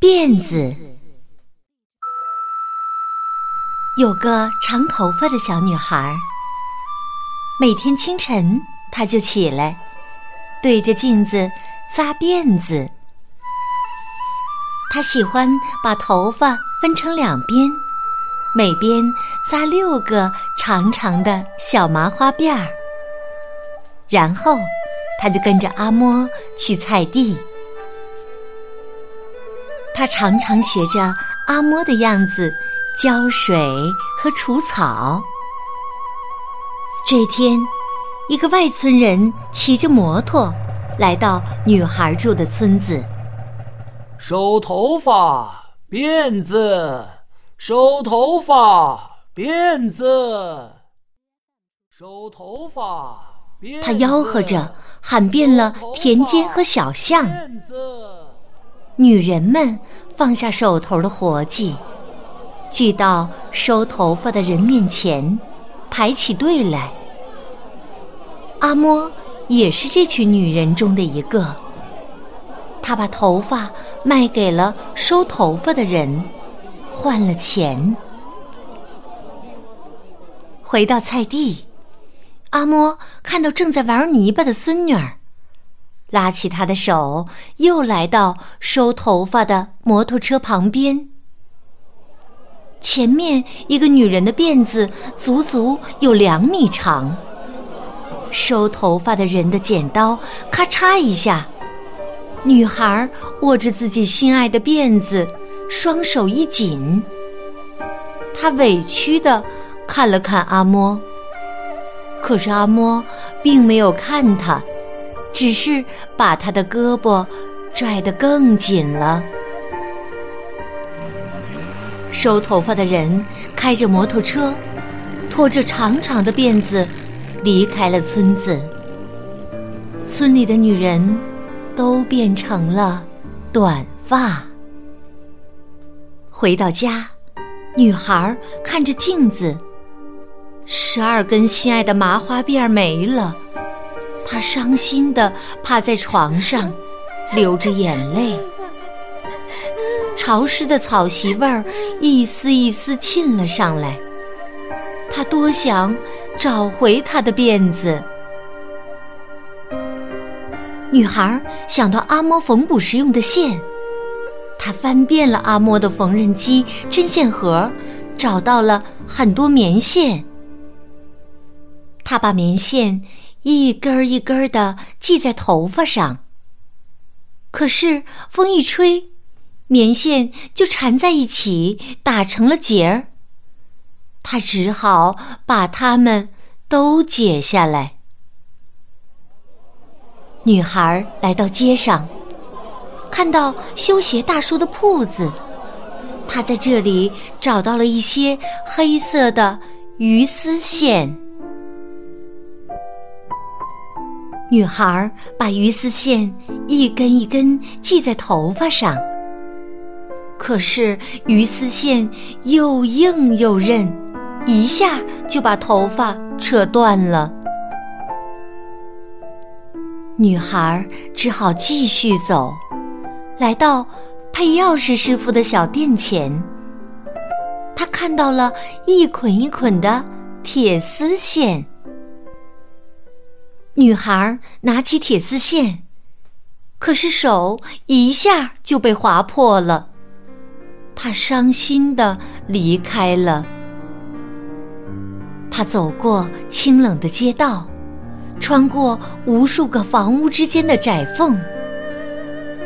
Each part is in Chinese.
辫子。有个长头发的小女孩，每天清晨她就起来，对着镜子扎辫子。她喜欢把头发分成两边，每边扎六个长长的小麻花辫儿。然后，她就跟着阿嬷去菜地。她常常学着阿嬷的样子。浇水和除草。这天，一个外村人骑着摩托来到女孩住的村子，收头发辫子，收头发辫子，收头发。他吆喝着，喊遍了田间和小巷。女人们放下手头的活计。聚到收头发的人面前，排起队来。阿嬷也是这群女人中的一个。她把头发卖给了收头发的人，换了钱。回到菜地，阿嬷看到正在玩泥巴的孙女儿，拉起她的手，又来到收头发的摩托车旁边。前面一个女人的辫子足足有两米长，收头发的人的剪刀咔嚓一下，女孩握着自己心爱的辫子，双手一紧，她委屈的看了看阿嬷，可是阿嬷并没有看她，只是把她的胳膊拽得更紧了。收头发的人开着摩托车，拖着长长的辫子离开了村子。村里的女人都变成了短发。回到家，女孩看着镜子，十二根心爱的麻花辫没了，她伤心的趴在床上，流着眼泪。潮湿的草席味儿一丝一丝沁了上来，他多想找回他的辫子。女孩想到阿嬷缝补时用的线，她翻遍了阿嬷的缝纫机、针线盒，找到了很多棉线。她把棉线一根儿一根儿的系在头发上，可是风一吹。棉线就缠在一起，打成了结儿。他只好把它们都解下来。女孩来到街上，看到修鞋大叔的铺子，她在这里找到了一些黑色的鱼丝线。女孩把鱼丝线一根一根系在头发上。可是鱼丝线又硬又韧，一下就把头发扯断了。女孩只好继续走，来到配钥匙师傅的小店前。她看到了一捆一捆的铁丝线。女孩拿起铁丝线，可是手一下就被划破了。她伤心的离开了。他走过清冷的街道，穿过无数个房屋之间的窄缝，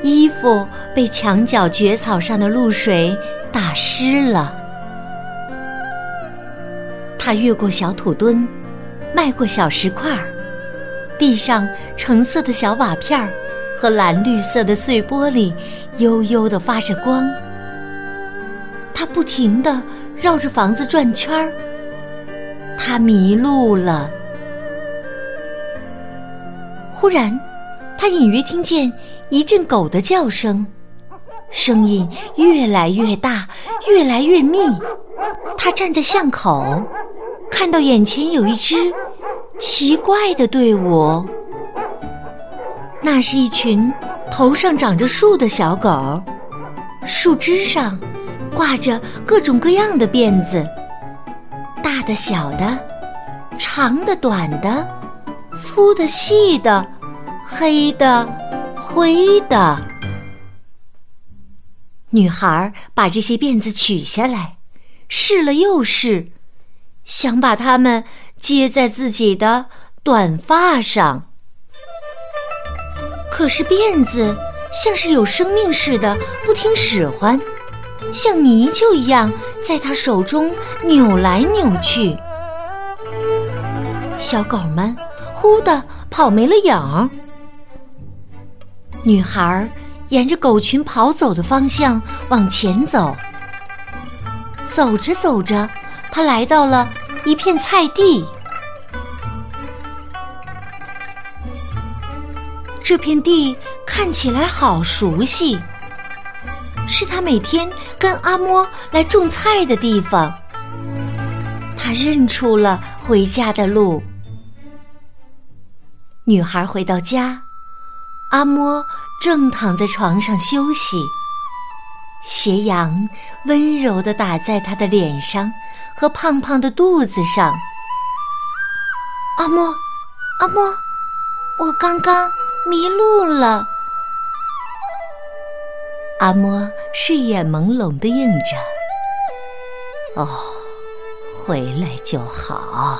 衣服被墙角蕨草上的露水打湿了。他越过小土墩，迈过小石块儿，地上橙色的小瓦片儿和蓝绿色的碎玻璃悠悠的发着光。他不停地绕着房子转圈儿，他迷路了。忽然，他隐约听见一阵狗的叫声，声音越来越大，越来越密。他站在巷口，看到眼前有一只奇怪的队伍，那是一群头上长着树的小狗。树枝上挂着各种各样的辫子，大的、小的，长的、短的，粗的、细的，黑的、灰的。女孩把这些辫子取下来，试了又试，想把它们接在自己的短发上。可是辫子像是有生命似的，不听使唤，像泥鳅一样在她手中扭来扭去。小狗们忽的跑没了影儿。女孩沿着狗群跑走的方向往前走，走着走着，她来到了一片菜地。这片地看起来好熟悉，是他每天跟阿嬷来种菜的地方。他认出了回家的路。女孩回到家，阿嬷正躺在床上休息，斜阳温柔地打在他的脸上和胖胖的肚子上。阿嬷，阿嬷，我刚刚。迷路了，阿嬷睡眼朦胧的应着：“哦，回来就好。”